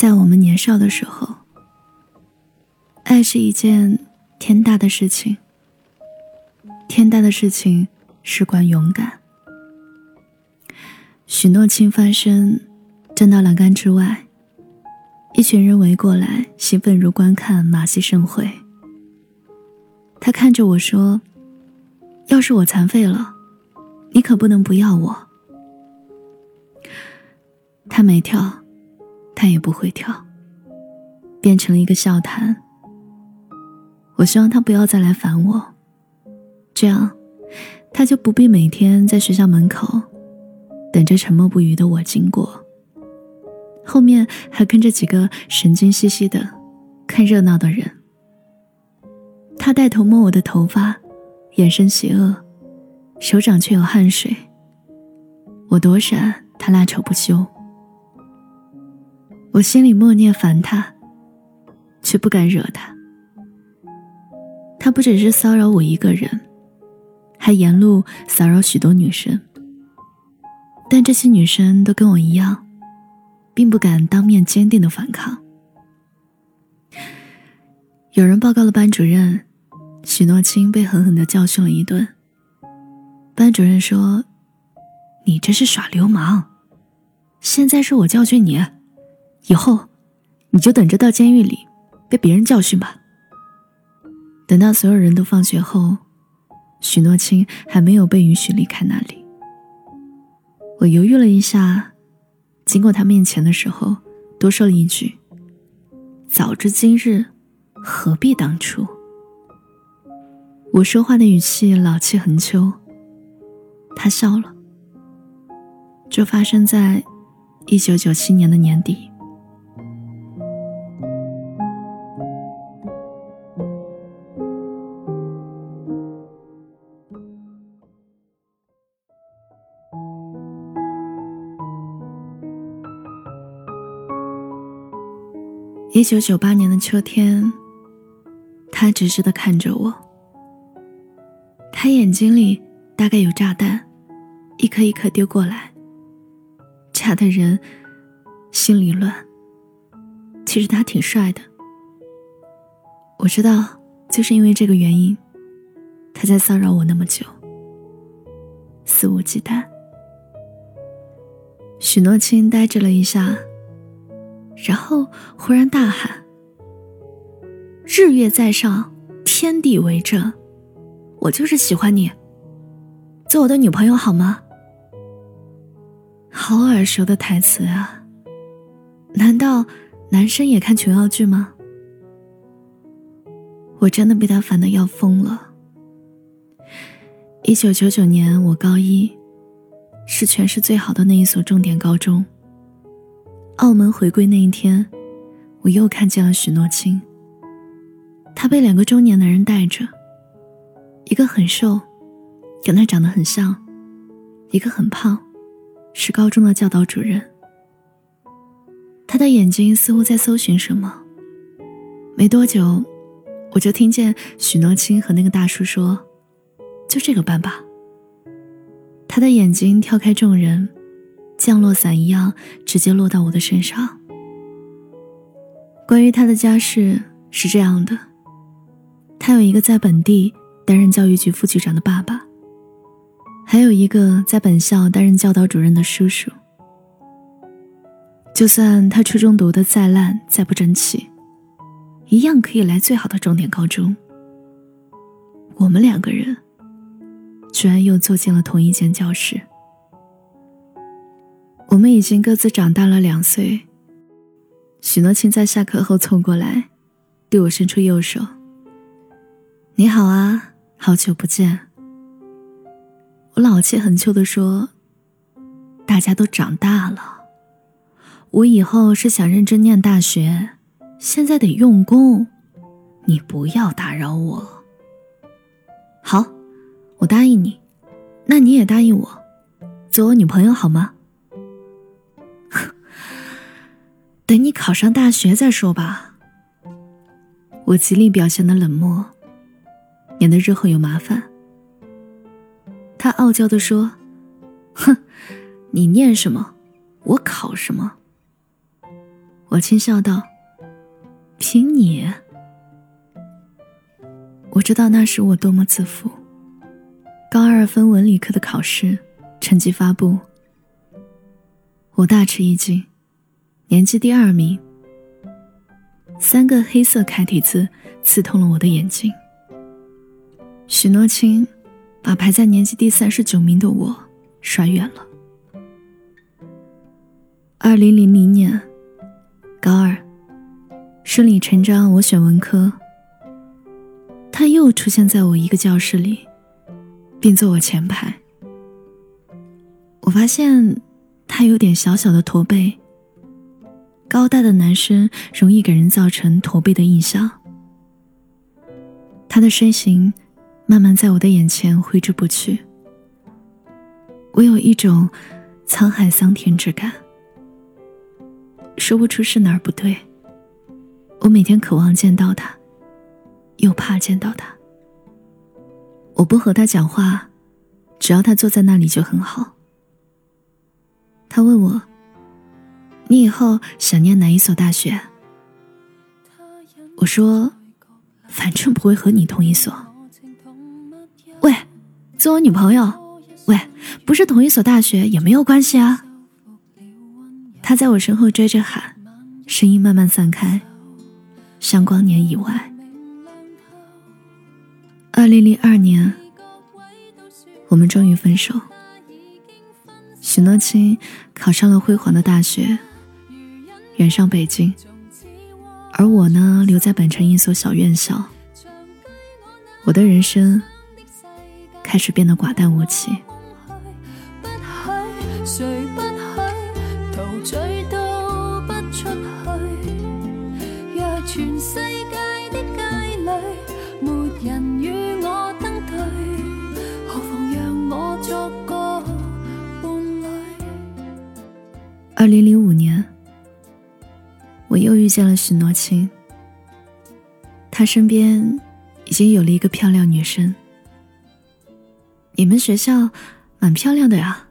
在我们年少的时候，爱是一件天大的事情。天大的事情事关勇敢。许诺清翻身站到栏杆之外，一群人围过来，兴奋如观看马戏盛会。他看着我说：“要是我残废了，你可不能不要我。”他没跳，他也不会跳，变成了一个笑谈。我希望他不要再来烦我，这样他就不必每天在学校门口等着沉默不语的我经过，后面还跟着几个神经兮兮的看热闹的人。他带头摸我的头发，眼神邪恶，手掌却有汗水。我躲闪，他拉扯不休。我心里默念烦他，却不敢惹他。他不只是骚扰我一个人，还沿路骚扰许多女生。但这些女生都跟我一样，并不敢当面坚定的反抗。有人报告了班主任。许诺清被狠狠的教训了一顿。班主任说：“你这是耍流氓，现在是我教训你，以后你就等着到监狱里被别人教训吧。”等到所有人都放学后，许诺清还没有被允许离开那里。我犹豫了一下，经过他面前的时候，多说了一句：“早知今日，何必当初。”我说话的语气老气横秋。他笑了。就发生在一九九七年的年底。一九九八年的秋天，他直直的看着我。他眼睛里大概有炸弹，一颗一颗丢过来，炸的人心里乱。其实他挺帅的，我知道，就是因为这个原因，他在骚扰我那么久，肆无忌惮。许诺清呆滞了一下，然后忽然大喊：“日月在上，天地为证。”我就是喜欢你，做我的女朋友好吗？好耳熟的台词啊！难道男生也看琼瑶剧吗？我真的被他烦的要疯了。一九九九年，我高一，是全市最好的那一所重点高中。澳门回归那一天，我又看见了许诺清。他被两个中年男人带着。一个很瘦，跟他长得很像；一个很胖，是高中的教导主任。他的眼睛似乎在搜寻什么。没多久，我就听见许诺清和那个大叔说：“就这个班吧。”他的眼睛跳开众人，降落伞一样直接落到我的身上。关于他的家世是这样的：他有一个在本地。担任教育局副局长的爸爸，还有一个在本校担任教导主任的叔叔。就算他初中读的再烂再不争气，一样可以来最好的重点高中。我们两个人，居然又坐进了同一间教室。我们已经各自长大了两岁。许诺清在下课后凑过来，对我伸出右手：“你好啊。”好久不见，我老气横秋的说：“大家都长大了，我以后是想认真念大学，现在得用功，你不要打扰我。”好，我答应你，那你也答应我，做我女朋友好吗？等你考上大学再说吧。我极力表现的冷漠。免得日后有麻烦。他傲娇的说：“哼，你念什么，我考什么。”我轻笑道：“凭你？”我知道那时我多么自负。高二分文理科的考试成绩发布，我大吃一惊，年级第二名。三个黑色楷体字刺痛了我的眼睛。许诺清把排在年级第三十九名的我甩远了。二零零零年，高二，顺理成章我选文科。他又出现在我一个教室里。并坐我前排。我发现他有点小小的驼背。高大的男生容易给人造成驼背的印象。他的身形慢慢在我的眼前挥之不去。我有一种沧海桑田之感，说不出是哪儿不对。我每天渴望见到他，又怕见到他。我不和他讲话，只要他坐在那里就很好。他问我：“你以后想念哪一所大学？”我说：“反正不会和你同一所。”喂，做我女朋友？喂，不是同一所大学也没有关系啊。他在我身后追着喊，声音慢慢散开，像光年以外。二零零二年，我们终于分手。许诺清考上了辉煌的大学，远上北京，而我呢，留在本城一所小院校。我的人生开始变得寡淡无奇。二零零五，我又遇见了许诺清。他身边已经有了一个漂亮女生。你们学校蛮漂亮的呀，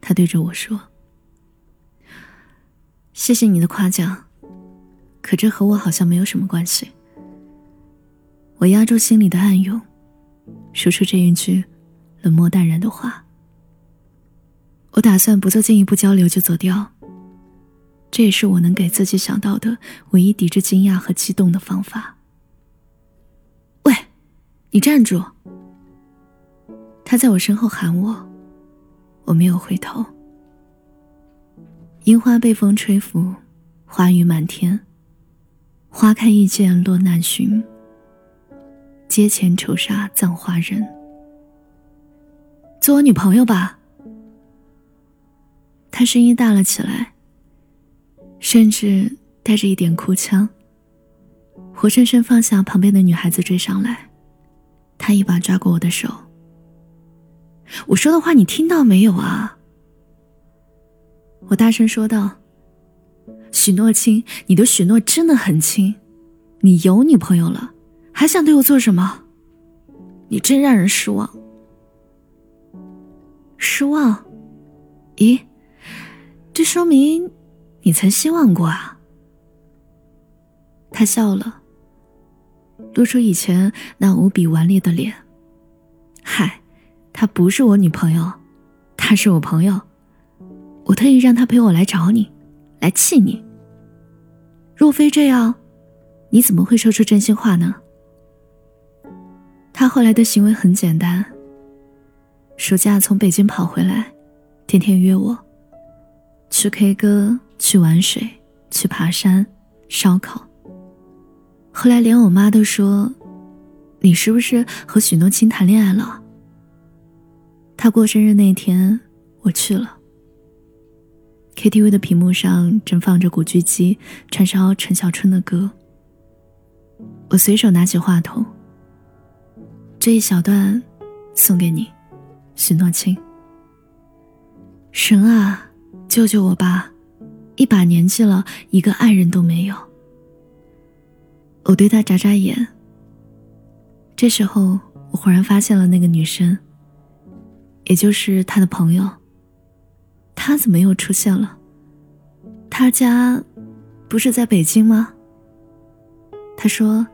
他对着我说：“谢谢你的夸奖，可这和我好像没有什么关系。”我压住心里的暗涌，说出这一句冷漠淡然的话。我打算不做进一步交流就走掉。这也是我能给自己想到的唯一抵制惊讶和激动的方法。喂，你站住！他在我身后喊我，我没有回头。樱花被风吹拂，花雨满天。花开易见落难寻，阶前愁杀葬花人。做我女朋友吧。他声音大了起来，甚至带着一点哭腔。活生生放下旁边的女孩子追上来，他一把抓过我的手。我说的话你听到没有啊？我大声说道：“许诺清，你的许诺真的很轻，你有女朋友了，还想对我做什么？你真让人失望。失望？咦？”这说明你曾希望过啊。他笑了，露出以前那无比顽劣的脸。嗨，她不是我女朋友，她是我朋友。我特意让她陪我来找你，来气你。若非这样，你怎么会说出真心话呢？他后来的行为很简单。暑假从北京跑回来，天天约我。去 K 歌，去玩水，去爬山，烧烤。后来连我妈都说：“你是不是和许诺清谈恋爱了？”他过生日那天，我去了。KTV 的屏幕上正放着古巨基串烧陈小春的歌。我随手拿起话筒，这一小段送给你，许诺清。神啊！救救我吧！一把年纪了，一个爱人都没有。我对他眨眨眼。这时候，我忽然发现了那个女生，也就是他的朋友。他怎么又出现了？他家不是在北京吗？”他说：“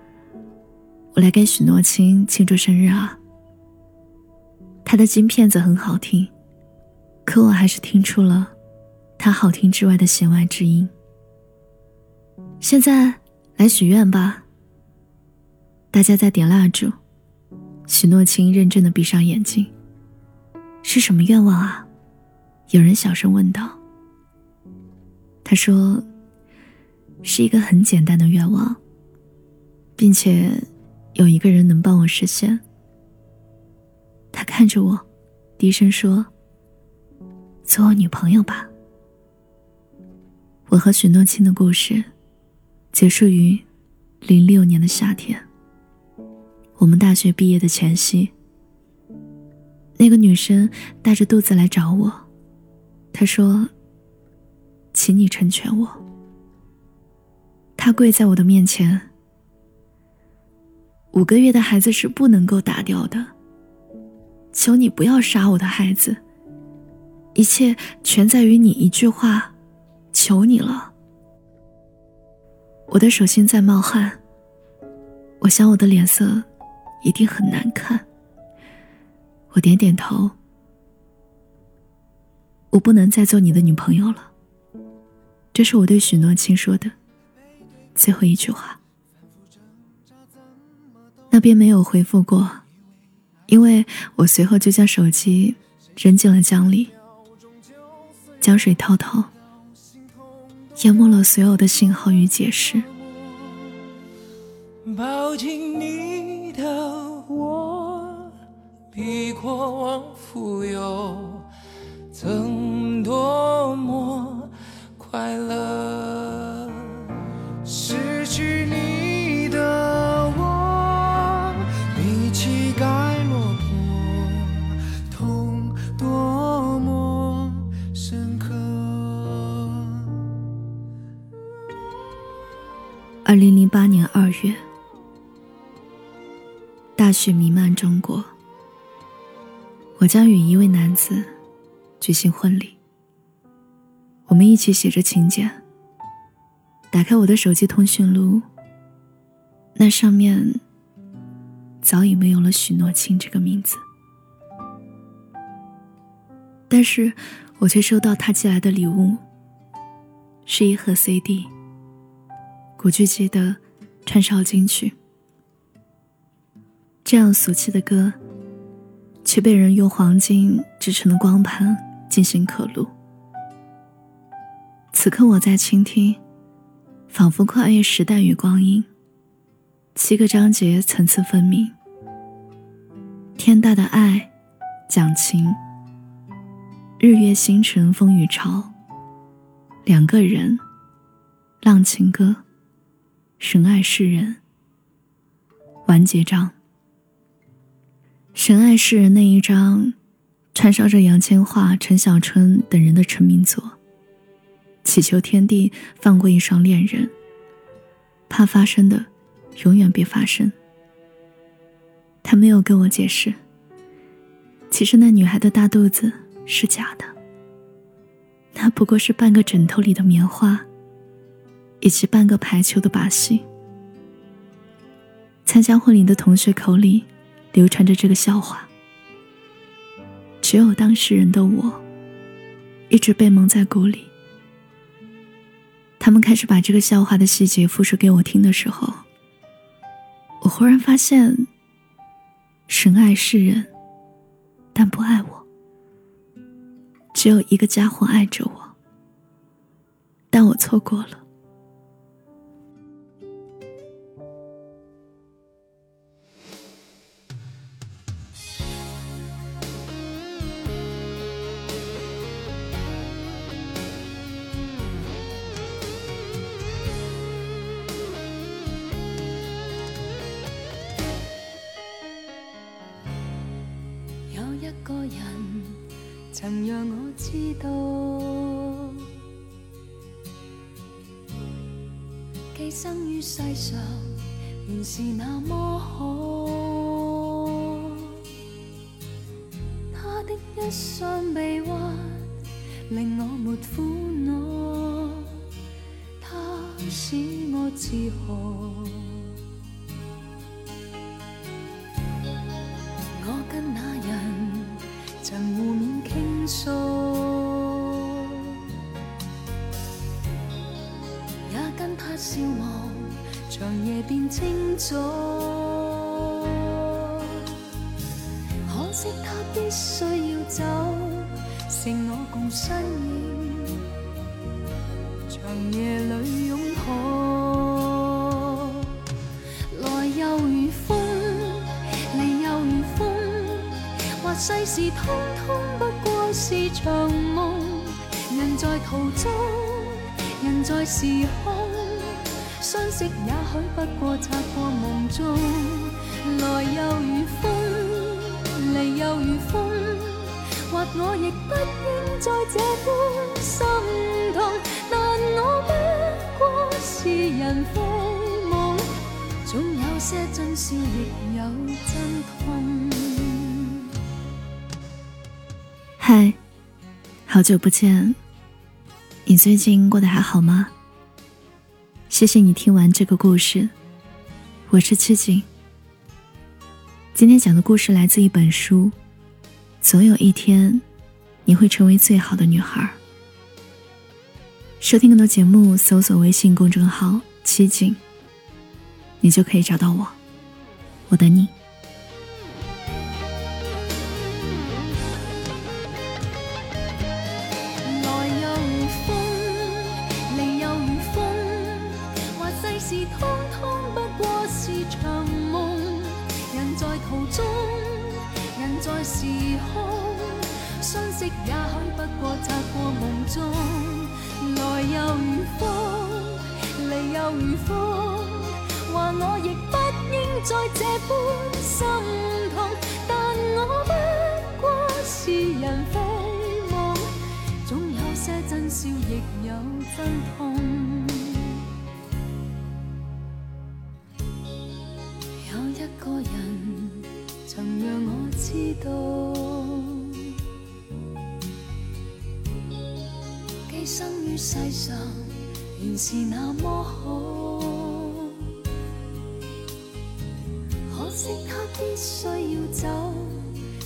我来给许诺清庆祝生日啊。”他的金片子很好听，可我还是听出了他好听之外的弦外之音。现在来许愿吧。大家在点蜡烛，许诺清认真的闭上眼睛。是什么愿望啊？有人小声问道。他说：“是一个很简单的愿望，并且有一个人能帮我实现。”他看着我，低声说：“做我女朋友吧。”我和许诺清的故事结束于零六年的夏天。我们大学毕业的前夕。那个女生带着肚子来找我，她说：“请你成全我。”她跪在我的面前。五个月的孩子是不能够打掉的，求你不要杀我的孩子。一切全在于你一句话，求你了。我的手心在冒汗，我想我的脸色一定很难看。我点点头，我不能再做你的女朋友了。这是我对许诺清说的最后一句话。那边没有回复过，因为我随后就将手机扔进了江里，江水滔滔，淹没了所有的信号与解释。抱紧你的我。比过往富有，曾多么快乐。二零零八年二月，大雪弥漫中国。我将与一位男子举行婚礼。我们一起写着请柬。打开我的手机通讯录，那上面早已没有了许诺清这个名字。但是我却收到他寄来的礼物，是一盒 CD，古巨基的串烧金曲。这样俗气的歌。却被人用黄金制成的光盘进行刻录。此刻我在倾听，仿佛跨越时代与光阴。七个章节层次分明。天大的爱，讲情。日月星辰风雨潮。两个人，浪情歌，神爱世人。完结章。神爱世人那一章，串烧着杨千嬅、陈小春等人的成名作。祈求天地放过一双恋人，怕发生的永远别发生。他没有跟我解释，其实那女孩的大肚子是假的，那不过是半个枕头里的棉花，以及半个排球的把戏。参加婚礼的同学口里。流传着这个笑话，只有当事人的我，一直被蒙在鼓里。他们开始把这个笑话的细节复述给我听的时候，我忽然发现，神爱世人，但不爱我。只有一个家伙爱着我，但我错过了。一个人曾让我知道，寄生于世上原是那么好。他的一双臂弯令我没苦恼，他使我自豪。笑望长夜变清早。可惜他必须要走，剩我共身影。长夜里拥抱，来又如风，离又如风，或世事通通不过是场梦。人在途中，人在时空，相识也许不过擦过梦中。来又如风，离又如风，或我亦不应再这般心痛。但我不过是人非梦，总有些真笑，亦有真痛。嗨，好久不见，你最近过得还好吗？谢谢你听完这个故事，我是七景。今天讲的故事来自一本书，总有一天，你会成为最好的女孩。收听更多节目，搜索微信公众号“七景”，你就可以找到我。我等你。在时空，相识也许不过擦过梦中。来又如风，离又如风，话我亦不应再这般心痛。但我不过是人非梦，总有些真笑，亦有真痛。有一个人曾让我知道。寄生于世上，原是那么好。可惜他必须要走，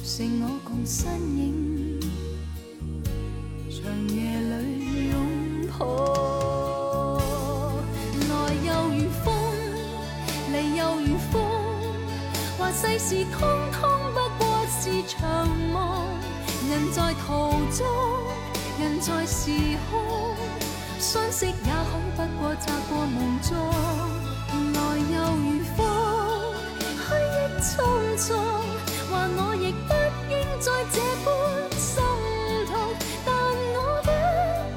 剩我共身影，事通通不过是场梦。人在途中。人在时空，相识也许不过擦过梦中，来又如风，去亦匆匆。话我亦不应再这般心痛，但我不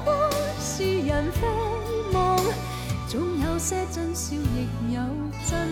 过是人非梦，总有些真笑，亦有真。